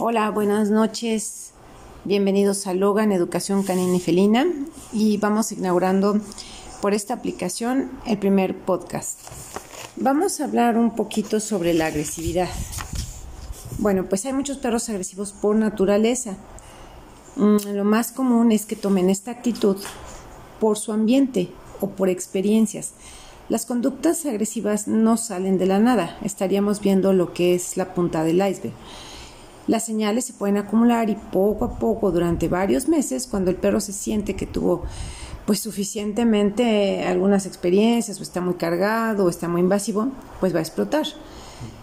Hola, buenas noches. Bienvenidos a Logan Educación Canina y Felina y vamos inaugurando por esta aplicación el primer podcast. Vamos a hablar un poquito sobre la agresividad. Bueno, pues hay muchos perros agresivos por naturaleza. Mm, lo más común es que tomen esta actitud por su ambiente o por experiencias. Las conductas agresivas no salen de la nada, estaríamos viendo lo que es la punta del iceberg. Las señales se pueden acumular y poco a poco durante varios meses, cuando el perro se siente que tuvo pues suficientemente algunas experiencias o está muy cargado o está muy invasivo, pues va a explotar.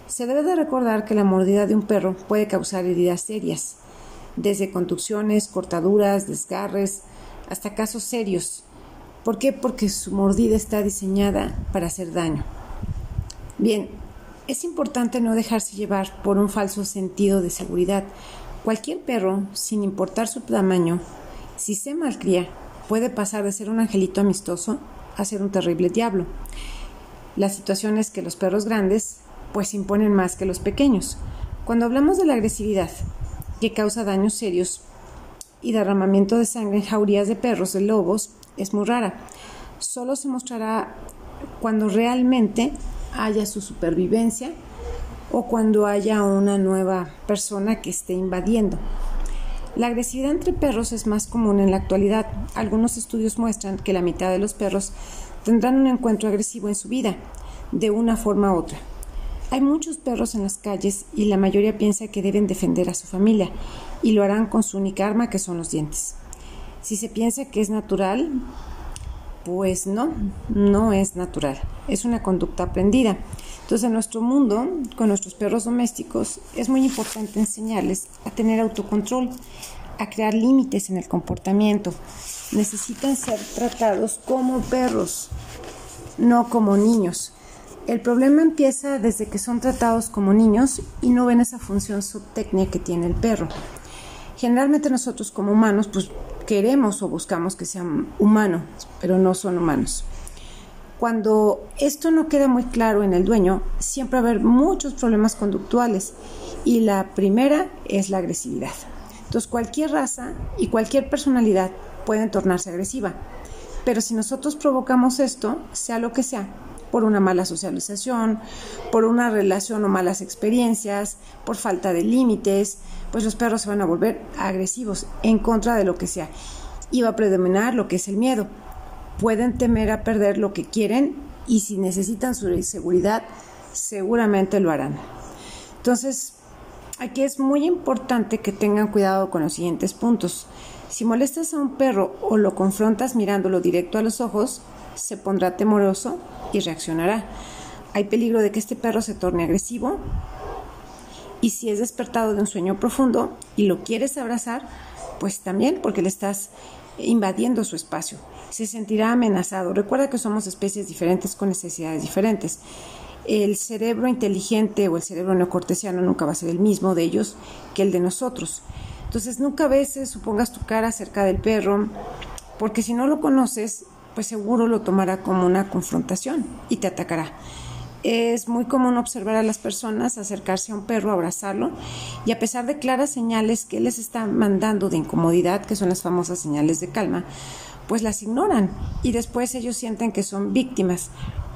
Se debe de recordar que la mordida de un perro puede causar heridas serias, desde contusiones, cortaduras, desgarres, hasta casos serios ¿Por qué? Porque su mordida está diseñada para hacer daño. Bien, es importante no dejarse llevar por un falso sentido de seguridad. Cualquier perro, sin importar su tamaño, si se malcría, puede pasar de ser un angelito amistoso a ser un terrible diablo. La situación es que los perros grandes pues imponen más que los pequeños. Cuando hablamos de la agresividad, que causa daños serios y derramamiento de sangre en jaurías de perros de lobos, es muy rara. Solo se mostrará cuando realmente haya su supervivencia o cuando haya una nueva persona que esté invadiendo. La agresividad entre perros es más común en la actualidad. Algunos estudios muestran que la mitad de los perros tendrán un encuentro agresivo en su vida, de una forma u otra. Hay muchos perros en las calles y la mayoría piensa que deben defender a su familia y lo harán con su única arma que son los dientes. Si se piensa que es natural, pues no, no es natural, es una conducta aprendida. Entonces, en nuestro mundo, con nuestros perros domésticos, es muy importante enseñarles a tener autocontrol, a crear límites en el comportamiento. Necesitan ser tratados como perros, no como niños. El problema empieza desde que son tratados como niños y no ven esa función subtécnica que tiene el perro. Generalmente nosotros como humanos, pues queremos o buscamos que sean humanos, pero no son humanos. Cuando esto no queda muy claro en el dueño, siempre va a haber muchos problemas conductuales y la primera es la agresividad. Entonces cualquier raza y cualquier personalidad pueden tornarse agresiva, pero si nosotros provocamos esto, sea lo que sea, por una mala socialización, por una relación o malas experiencias, por falta de límites, pues los perros se van a volver agresivos en contra de lo que sea. Y va a predominar lo que es el miedo. Pueden temer a perder lo que quieren y si necesitan su seguridad, seguramente lo harán. Entonces, aquí es muy importante que tengan cuidado con los siguientes puntos. Si molestas a un perro o lo confrontas mirándolo directo a los ojos, se pondrá temoroso y reaccionará. Hay peligro de que este perro se torne agresivo y si es despertado de un sueño profundo y lo quieres abrazar, pues también porque le estás invadiendo su espacio. Se sentirá amenazado. Recuerda que somos especies diferentes con necesidades diferentes. El cerebro inteligente o el cerebro neocortesiano nunca va a ser el mismo de ellos que el de nosotros. Entonces nunca a veces supongas tu cara cerca del perro, porque si no lo conoces, pues seguro lo tomará como una confrontación y te atacará. Es muy común observar a las personas acercarse a un perro, abrazarlo, y a pesar de claras señales que les está mandando de incomodidad, que son las famosas señales de calma, pues las ignoran y después ellos sienten que son víctimas,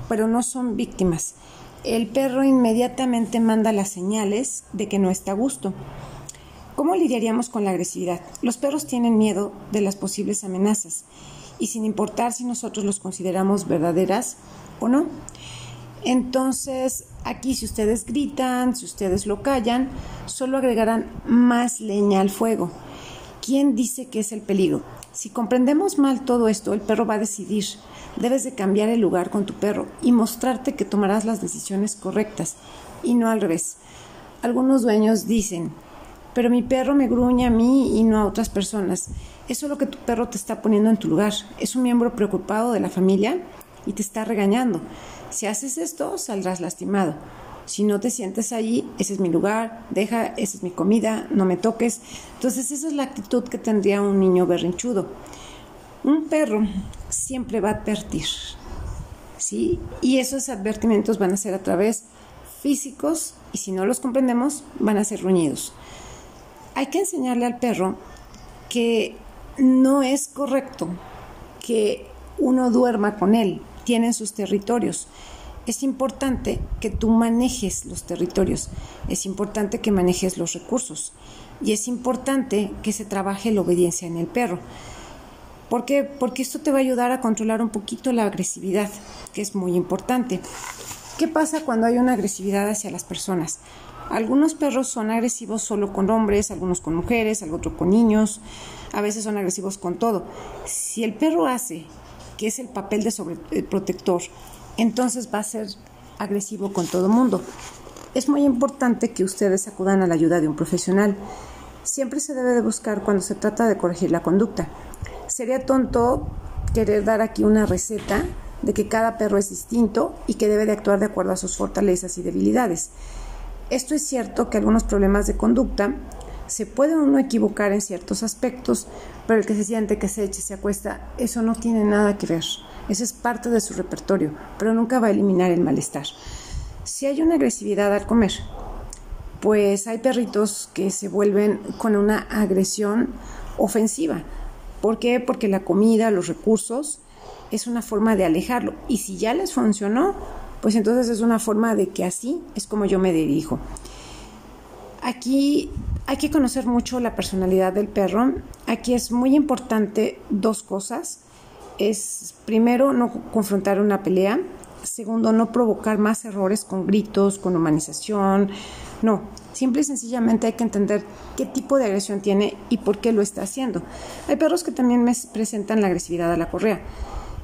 pero no son víctimas. El perro inmediatamente manda las señales de que no está a gusto. ¿Cómo lidiaríamos con la agresividad? Los perros tienen miedo de las posibles amenazas y sin importar si nosotros los consideramos verdaderas o no. Entonces, aquí si ustedes gritan, si ustedes lo callan, solo agregarán más leña al fuego. ¿Quién dice que es el peligro? Si comprendemos mal todo esto, el perro va a decidir. Debes de cambiar el lugar con tu perro y mostrarte que tomarás las decisiones correctas y no al revés. Algunos dueños dicen, pero mi perro me gruñe a mí y no a otras personas. Eso es lo que tu perro te está poniendo en tu lugar. Es un miembro preocupado de la familia y te está regañando. Si haces esto, saldrás lastimado. Si no te sientes allí, ese es mi lugar, deja, esa es mi comida, no me toques. Entonces esa es la actitud que tendría un niño berrinchudo. Un perro siempre va a advertir, ¿sí? Y esos advertimientos van a ser a través físicos y si no los comprendemos, van a ser ruñidos. hay que enseñarle al perro que no es correcto que uno duerma con él, tienen sus territorios. Es importante que tú manejes los territorios, es importante que manejes los recursos y es importante que se trabaje la obediencia en el perro. ¿Por qué? Porque esto te va a ayudar a controlar un poquito la agresividad, que es muy importante. ¿Qué pasa cuando hay una agresividad hacia las personas? Algunos perros son agresivos solo con hombres, algunos con mujeres, otros con niños, a veces son agresivos con todo. Si el perro hace, que es el papel de sobreprotector, entonces va a ser agresivo con todo mundo. Es muy importante que ustedes acudan a la ayuda de un profesional. Siempre se debe de buscar cuando se trata de corregir la conducta. Sería tonto querer dar aquí una receta de que cada perro es distinto y que debe de actuar de acuerdo a sus fortalezas y debilidades. Esto es cierto que algunos problemas de conducta se puede uno equivocar en ciertos aspectos, pero el que se siente, que se eche, se acuesta, eso no tiene nada que ver. Eso es parte de su repertorio, pero nunca va a eliminar el malestar. Si hay una agresividad al comer, pues hay perritos que se vuelven con una agresión ofensiva. ¿Por qué? Porque la comida, los recursos, es una forma de alejarlo. Y si ya les funcionó, pues entonces es una forma de que así es como yo me dirijo. Aquí hay que conocer mucho la personalidad del perro. Aquí es muy importante dos cosas. Es primero no confrontar una pelea. Segundo, no provocar más errores con gritos, con humanización. No, simple y sencillamente hay que entender qué tipo de agresión tiene y por qué lo está haciendo. Hay perros que también me presentan la agresividad a la correa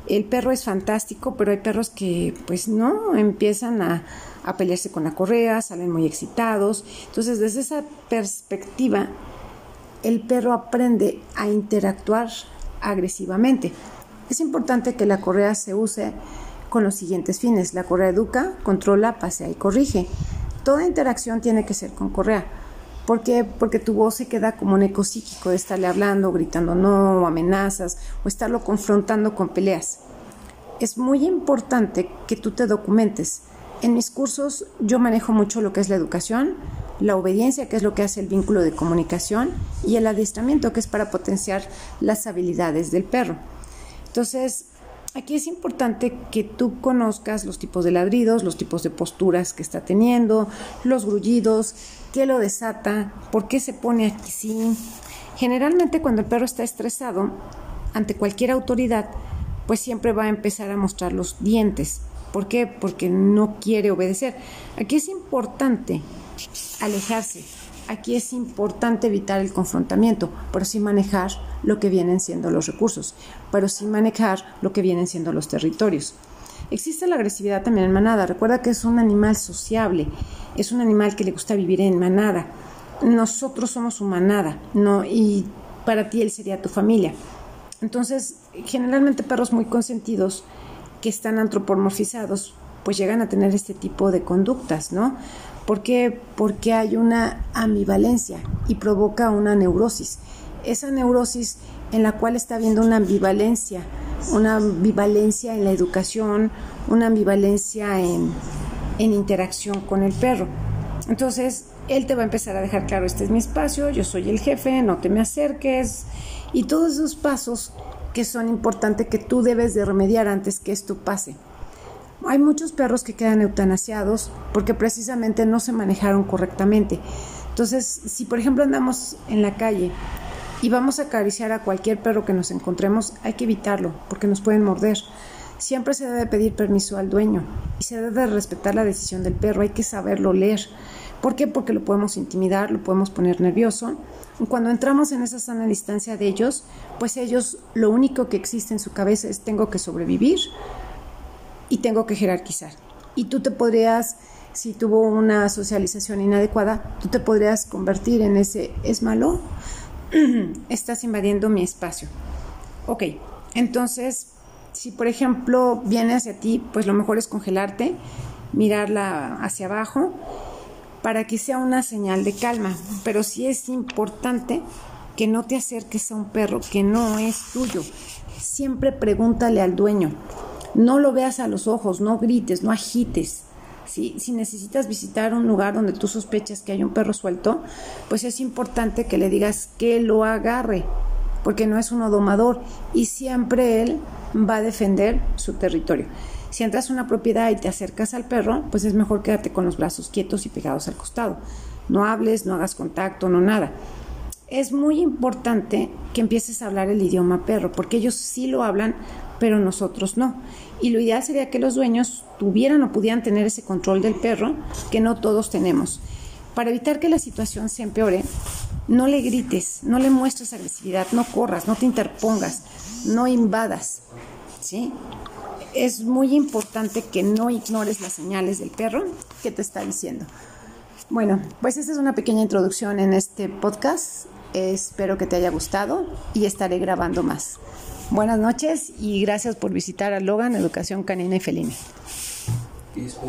el perro es fantástico, pero hay perros que pues no empiezan a, pelearse con la correa, salen muy excitados. Entonces, desde esa perspectiva, el perro aprende a interactuar agresivamente. Es importante que la correa se use con los siguientes fines. La correa educa, controla, pasea y corrige. Toda interacción tiene que ser con correa. ¿Por qué? Porque tu voz se queda como un eco psíquico de estarle hablando, gritando no, amenazas o estarlo confrontando con peleas. Es muy importante que tú te documentes. En mis cursos yo manejo mucho lo que es la educación, la obediencia, que es lo que hace el vínculo de comunicación, y el adiestramiento, que es para potenciar las habilidades del perro. Entonces, aquí es importante que tú conozcas los tipos de ladridos, los tipos de posturas que está teniendo, los grullidos, qué lo desata, por qué se pone así. Generalmente cuando el perro está estresado ante cualquier autoridad, pues siempre va a empezar a mostrar los dientes. ¿Por qué? Porque no quiere obedecer. Aquí es importante alejarse. Aquí es importante evitar el confrontamiento, pero sí manejar lo que vienen siendo los recursos, pero sí manejar lo que vienen siendo los territorios. Existe la agresividad también en manada. Recuerda que es un animal sociable, es un animal que le gusta vivir en manada. Nosotros somos su manada, ¿no? Y para ti él sería tu familia. Entonces, generalmente perros muy consentidos que están antropomorfizados, pues llegan a tener este tipo de conductas, ¿no? ¿Por qué? Porque hay una ambivalencia y provoca una neurosis. Esa neurosis en la cual está habiendo una ambivalencia una ambivalencia en la educación, una ambivalencia en, en interacción con el perro. Entonces, él te va a empezar a dejar claro, este es mi espacio, yo soy el jefe, no te me acerques, y todos esos pasos que son importantes que tú debes de remediar antes que esto pase. Hay muchos perros que quedan eutanasiados porque precisamente no se manejaron correctamente. Entonces, si por ejemplo andamos en la calle y vamos a acariciar a cualquier perro que nos encontremos, hay que evitarlo porque nos pueden morder. Siempre se debe pedir permiso al dueño y se debe respetar la decisión del perro, hay que saberlo leer. ¿Por qué? Porque lo podemos intimidar, lo podemos poner nervioso. cuando entramos en esa sana distancia de ellos, pues ellos lo único que existe en su cabeza es tengo que sobrevivir y tengo que jerarquizar. Y tú te podrías, si tuvo una socialización inadecuada, tú te podrías convertir en ese es malo, estás invadiendo mi espacio. Ok, entonces, si por ejemplo viene hacia ti, pues lo mejor es congelarte, mirarla hacia abajo para que sea una señal de calma. Pero sí es importante que no te acerques a un perro que no es tuyo. Siempre pregúntale al dueño. No lo veas a los ojos, no grites, no agites. Si, si necesitas visitar un lugar donde tú sospechas que hay un perro suelto, pues es importante que le digas que lo agarre, porque no es un domador y siempre él va a defender su territorio. Si entras a una propiedad y te acercas al perro, pues es mejor quédate con los brazos quietos y pegados al costado. No hables, no hagas contacto, no nada. Es muy importante que empieces a hablar el idioma perro, porque ellos sí lo hablan, pero nosotros no. Y lo ideal sería que los dueños tuvieran o pudieran tener ese control del perro que no todos tenemos. Para evitar que la situación se empeore, no le grites, no le muestres agresividad, no corras, no te interpongas, no invadas. ¿sí? Es muy importante que no ignores las señales del perro que te está diciendo. Bueno, pues esta es una pequeña introducción en este podcast. Espero que te haya gustado y estaré grabando más. Buenas noches y gracias por visitar a Logan Educación Canina y Felina.